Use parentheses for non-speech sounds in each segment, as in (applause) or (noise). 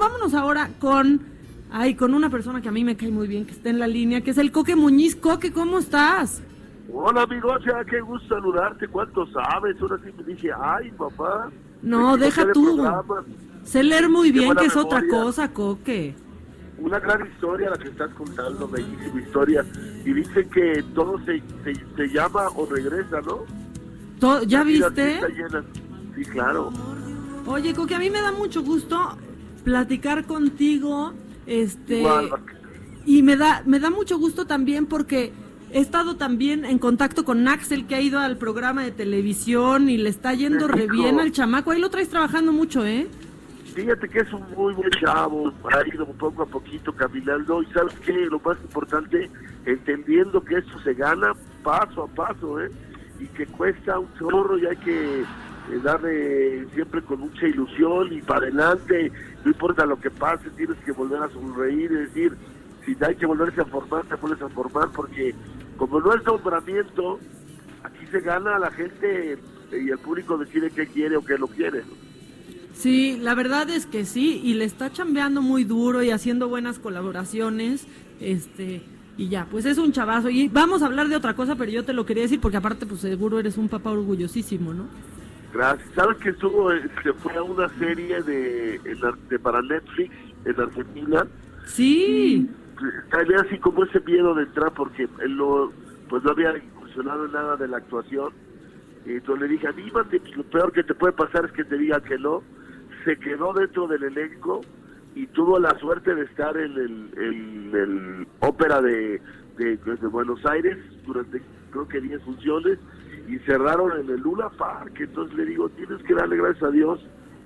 vámonos ahora con, ay, con una persona que a mí me cae muy bien, que está en la línea, que es el Coque Muñiz. Coque, ¿cómo estás? Hola, amigo, ya qué gusto saludarte. ¿Cuánto sabes? Ahora sí me dije, ay, papá. No, deja tú. Sé leer muy bien, que es otra cosa, Coque. Una gran historia la que estás contando, bellísima historia. Y dice que todo se, se, llama o regresa, ¿no? ¿Ya viste? Sí, claro. Oye, Coque, a mí me da mucho gusto platicar contigo. Este. y me da, me da mucho gusto también porque he estado también en contacto con Axel, que ha ido al programa de televisión y le está yendo re bien al chamaco. Ahí lo traes trabajando mucho, ¿eh? Fíjate que es un muy buen chavo, ha ido poco a poquito caminando y sabes que lo más importante, entendiendo que esto se gana paso a paso, ¿eh? Y que cuesta un chorro y hay que darle siempre con mucha ilusión y para adelante, no importa lo que pase, tienes que volver a sonreír y decir, si hay que volverse a formar, te vuelves a formar, porque como no es nombramiento, aquí se gana, la gente y el público decide qué quiere o qué no quiere. Sí, la verdad es que sí, y le está chambeando muy duro y haciendo buenas colaboraciones, este, y ya, pues es un chavazo. Y vamos a hablar de otra cosa, pero yo te lo quería decir porque aparte, pues seguro eres un papá orgullosísimo, ¿no? Gracias. ¿Sabes que estuvo, se fue a una serie de, de para Netflix en Argentina? Sí. Tenía así como ese miedo de entrar porque él no, pues no había incursionado en nada de la actuación. Y entonces le dije, anímate, lo peor que te puede pasar es que te diga que no. Se quedó dentro del elenco y tuvo la suerte de estar en el, en el ópera de, de, de Buenos Aires durante creo que 10 funciones y cerraron en el Luna Park. Entonces le digo, tienes que darle gracias a Dios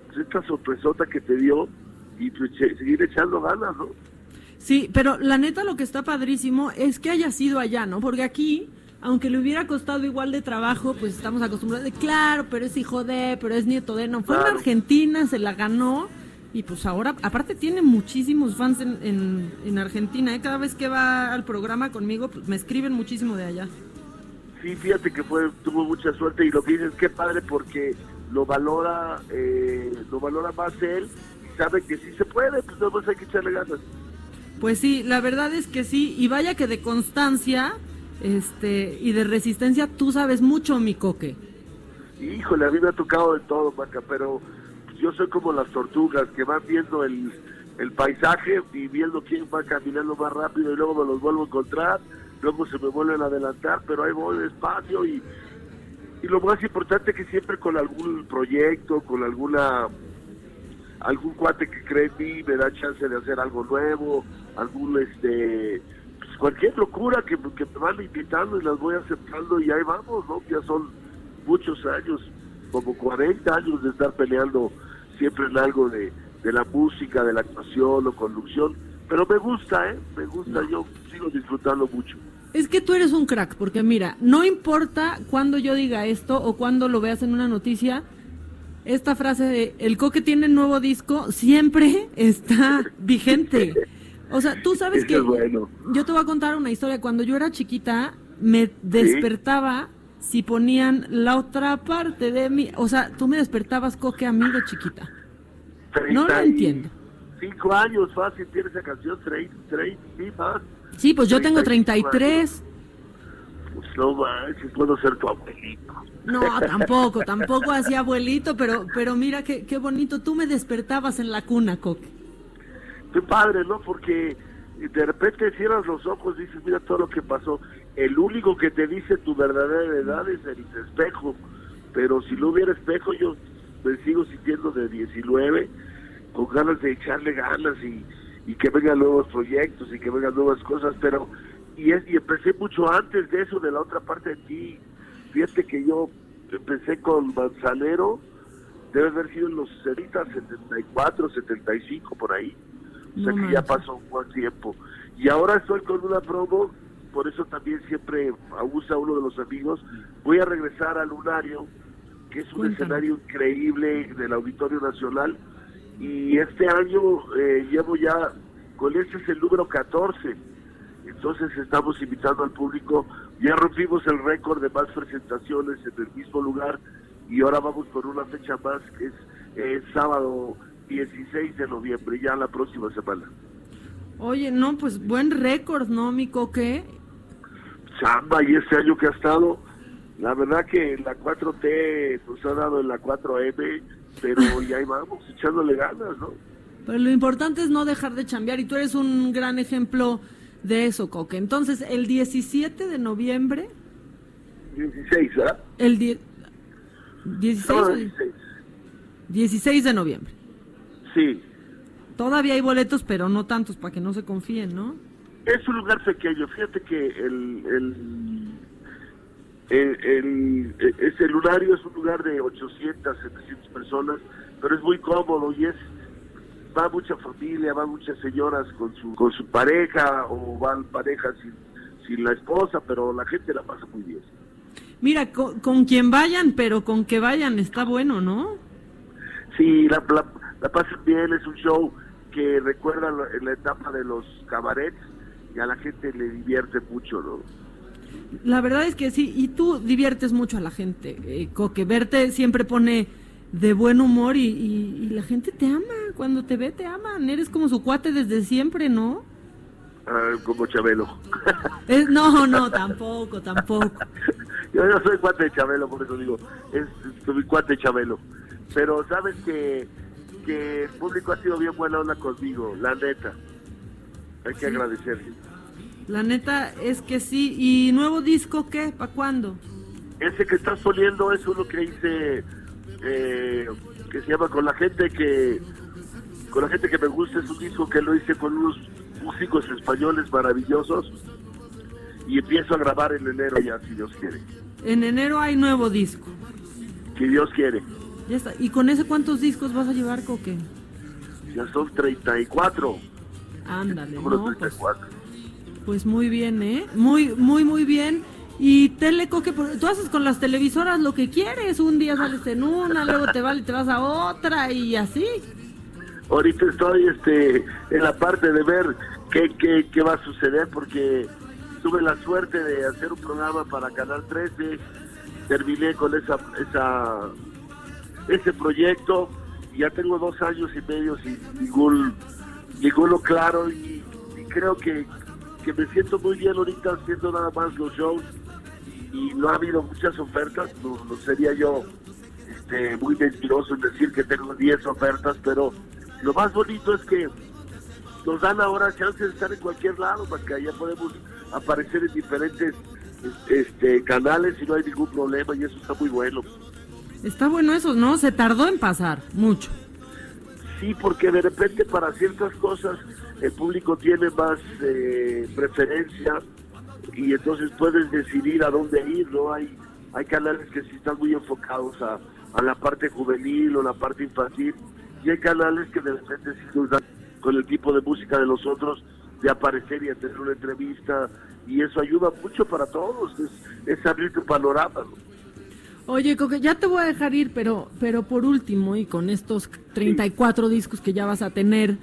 pues, esta sorpresota que te dio y pues, seguir echando ganas, ¿no? Sí, pero la neta lo que está padrísimo es que haya sido allá, ¿no? Porque aquí, aunque le hubiera costado igual de trabajo, pues estamos acostumbrados de, claro, pero es hijo de, pero es nieto de, no, fue en Argentina, se la ganó. Y pues ahora, aparte tiene muchísimos fans en, en, en Argentina, ¿eh? cada vez que va al programa conmigo, pues me escriben muchísimo de allá sí, fíjate que fue tuvo mucha suerte y lo que dices, qué padre porque lo valora, eh, lo valora más él y sabe que sí se puede, pues no hay que echarle ganas. Pues sí, la verdad es que sí, y vaya que de constancia este y de resistencia tú sabes mucho, mi coque. Híjole, a mí me ha tocado de todo, Maca, pero yo soy como las tortugas que van viendo el, el paisaje y viendo quién va caminando más rápido y luego me los vuelvo a encontrar luego se me vuelven a adelantar, pero ahí voy despacio y, y lo más importante que siempre con algún proyecto, con alguna algún cuate que cree en mí me da chance de hacer algo nuevo, algún este pues cualquier locura que, que me van invitando y las voy aceptando y ahí vamos, ¿no? Ya son muchos años, como 40 años de estar peleando siempre en algo de, de la música, de la actuación o conducción, pero me gusta, ¿eh? Me gusta, yo sigo disfrutando mucho. Es que tú eres un crack, porque mira, no importa cuando yo diga esto o cuando lo veas en una noticia, esta frase de el coque tiene nuevo disco siempre (laughs) está vigente. O sea, tú sabes que yo te voy a contar una historia. Cuando yo era chiquita, me despertaba si ponían la otra parte de mí. O sea, tú me despertabas coque amigo chiquita. No lo entiendo. Cinco años fácil tiene esa canción, tres, tres, sí, más. Sí, pues yo tengo 33. Pues no manches, puedo ser tu abuelito. No, tampoco, tampoco hacía abuelito, pero pero mira qué, qué bonito. Tú me despertabas en la cuna, Coque. Qué padre, ¿no? Porque de repente cierras los ojos y dices, mira todo lo que pasó. El único que te dice tu verdadera edad es el espejo. Pero si no hubiera espejo, yo me sigo sintiendo de 19, con ganas de echarle ganas y y que vengan nuevos proyectos y que vengan nuevas cosas, pero y, es, y empecé mucho antes de eso, de la otra parte de ti. Fíjate que yo empecé con Manzanero, debe haber sido en los 70, 74, 75, por ahí. O sea que ya pasó un buen tiempo. Y ahora estoy con una promo, por eso también siempre abusa uno de los amigos. Voy a regresar al Lunario, que es un escenario increíble del Auditorio Nacional y este año eh, llevo ya, con este es el número 14, entonces estamos invitando al público, ya rompimos el récord de más presentaciones en el mismo lugar y ahora vamos por una fecha más que es sábado 16 de noviembre, ya la próxima semana. Oye, no, pues buen récord, ¿no, mi coque? Chamba, y este año que ha estado, la verdad que la 4T nos ha dado en la 4M, pero ya ahí vamos, echándole ganas, ¿no? Pero lo importante es no dejar de chambear y tú eres un gran ejemplo de eso, Coque. Entonces, el 17 de noviembre... 16, ¿verdad? El 16, No, o 16. 16 de noviembre. Sí, Todavía hay boletos, pero no tantos para que no se confíen, ¿no? es un lugar pequeño. Fíjate que el, el, el, el- lunario es un lugar de 800, 700 personas, pero es muy cómodo y es va mucha familia, van muchas señoras con su con su pareja o van parejas sin, sin la esposa, pero la gente la pasa muy bien. Mira, con, con quien vayan, pero con que vayan está bueno, ¿no? Sí, la, la, la pasan bien, es un show que recuerda la, la etapa de los cabarets y a la gente le divierte mucho, ¿no? La verdad es que sí, y tú diviertes mucho a la gente, eh, Coque. Verte siempre pone de buen humor y, y- y la gente te ama. Cuando te ve, te aman. Eres como su cuate desde siempre, ¿no? Ah, como Chabelo. Eh, no, no, tampoco, tampoco. Yo no soy cuate de Chabelo, por eso digo, es, mi cuate Chabelo. Pero sabes que, que el público ha sido bien buena onda conmigo, la neta. Hay que Sí. agradecerle. La neta es que sí. ¿Y nuevo disco qué? ¿Para cuándo? Ese que estás poniendo es uno que hice, eh, que se llama Con la gente que, con la gente que me gusta, es un disco que lo hice con unos músicos españoles maravillosos y empiezo a grabar en enero ya, si Dios quiere. En enero hay nuevo disco. Si Dios quiere. Ya está. ¿Y con ese cuántos discos vas a llevar, Coque? Ya son 34. Ándale, ¿no? Pues, 34. pues muy bien, ¿eh? Muy, muy, muy bien. Y Telecoque, por- tú haces con las televisoras lo que quieres. Un día sales en una, luego te vas y te vas a otra y así. Ahorita estoy este, en la parte de ver qué, qué, qué va a suceder porque tuve la suerte de hacer un programa para Canal 13, terminé con esa, esa ese proyecto ya tengo dos años y medio sin ningún ninguno claro y creo que, que me siento muy bien ahorita haciendo nada más los shows y no ha habido muchas ofertas, no, no sería yo este, muy mentiroso en decir que tengo 10 ofertas, pero lo más bonito es que nos dan ahora chance de estar en cualquier lado, porque allá podemos aparecer en diferentes este, canales y no hay ningún problema y eso está muy bueno. Está bueno eso, ¿no? Se tardó en pasar, mucho. Sí, porque de repente para ciertas cosas el público tiene más eh, preferencia y entonces puedes decidir a dónde ir, ¿no? Hay, hay canales que sí están muy enfocados a, a la parte juvenil o la parte infantil y hay canales que de repente sí nos dan con el tipo de música de los otros de aparecer y hacer una entrevista y eso ayuda mucho para todos, es, es abrir tu panorama. ¿no? Oye, Coque, ya te voy a dejar ir, pero, pero por último, y con estos 34 discos que ya vas a tener,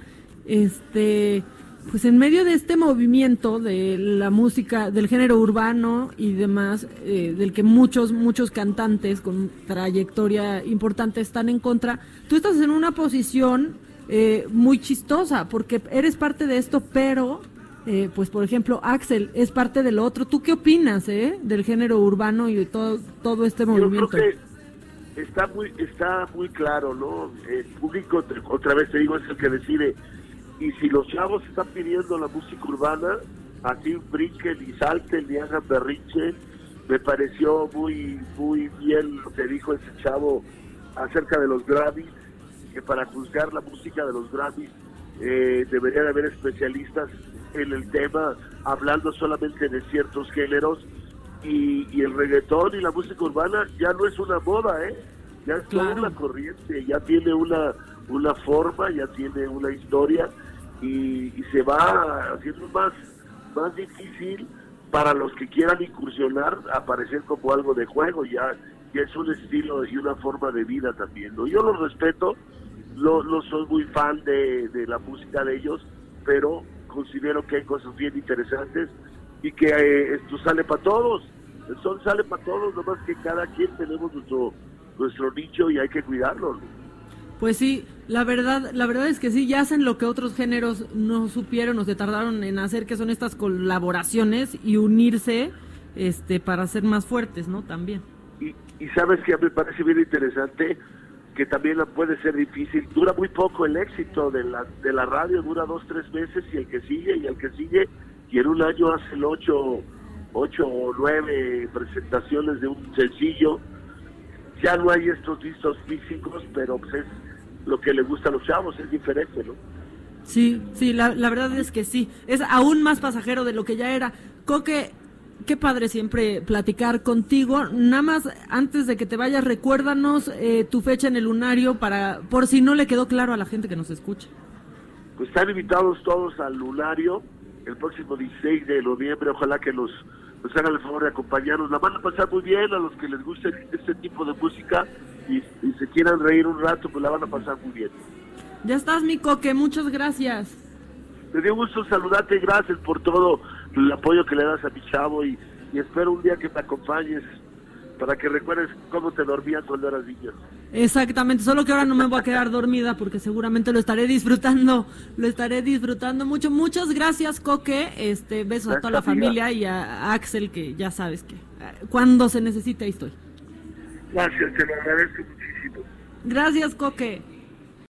este, pues en medio de este movimiento de la música, del género urbano y demás, eh, del que muchos, muchos cantantes con trayectoria importante están en contra, tú estás en una posición eh, muy chistosa, porque eres parte de esto, pero eh, pues por ejemplo Axel es parte del otro. ¿Tú qué opinas eh, del género urbano y de todo, todo este Yo creo movimiento? que está muy está muy claro, ¿no? El público, otra vez te digo, es el que decide. Y si los chavos están pidiendo la música urbana, así brinquen y salten y hagan berrinche, me pareció muy muy bien lo que dijo ese chavo acerca de los Grammys, que para juzgar la música de los Grammys eh, debería de haber especialistas en el tema, hablando solamente de ciertos géneros y, y el reggaetón y la música urbana ya no es una moda, ¿eh? Ya es toda Claro. una corriente, ya tiene una, una forma, ya tiene una historia y, se va haciendo más, más difícil para los que quieran incursionar aparecer como algo de juego, ya, ya es un estilo y una forma de vida también, ¿no? Yo los respeto, no, no soy muy fan de, de la música de ellos, pero considero que hay cosas bien interesantes y que eh, esto sale para todos. El sol sale para todos, nomás que cada quien tenemos nuestro, nuestro nicho y hay que cuidarlo. ¿no? Pues sí, La verdad, la verdad es que sí, ya hacen lo que otros géneros no supieron o se tardaron en hacer, que son estas colaboraciones y unirse este para ser más fuertes, ¿no? También. Y, y sabes que me parece bien interesante que también puede ser difícil. Dura muy poco el éxito de la, de la radio, dura dos, tres meses y el que sigue y el que sigue. Y en un año hace el ocho, ocho o nueve presentaciones de un sencillo. Ya no hay estos discos físicos, pero pues es lo que le gusta a los chavos, es diferente, ¿no? Sí, sí, la, la verdad es que sí. Es aún más pasajero de lo que ya era. Coque, qué padre siempre platicar contigo. Nada más, antes de que te vayas, recuérdanos eh, tu fecha en el lunario para, por si no le quedó claro a la gente que nos escucha. Pues están invitados todos al lunario el próximo 16 de noviembre. Ojalá que los nos hagan el favor de acompañarnos. La van a pasar muy bien a los que les guste este tipo de música y, y se quieran reír un rato, pues la van a pasar muy bien. Ya estás, mi coque, muchas gracias. Me dio gusto saludarte, gracias por todo el apoyo que le das a mi chavo y, y espero un día que me acompañes para que recuerdes cómo te dormías cuando eras niño. Exactamente, solo que ahora no me voy a quedar (laughs) dormida porque seguramente lo estaré disfrutando, lo estaré disfrutando mucho. Muchas gracias, Coque. Este, besos a toda la familia y a Axel que ya sabes que eh, cuando se necesite ahí estoy. Gracias, te lo agradezco muchísimo. Gracias, Coque.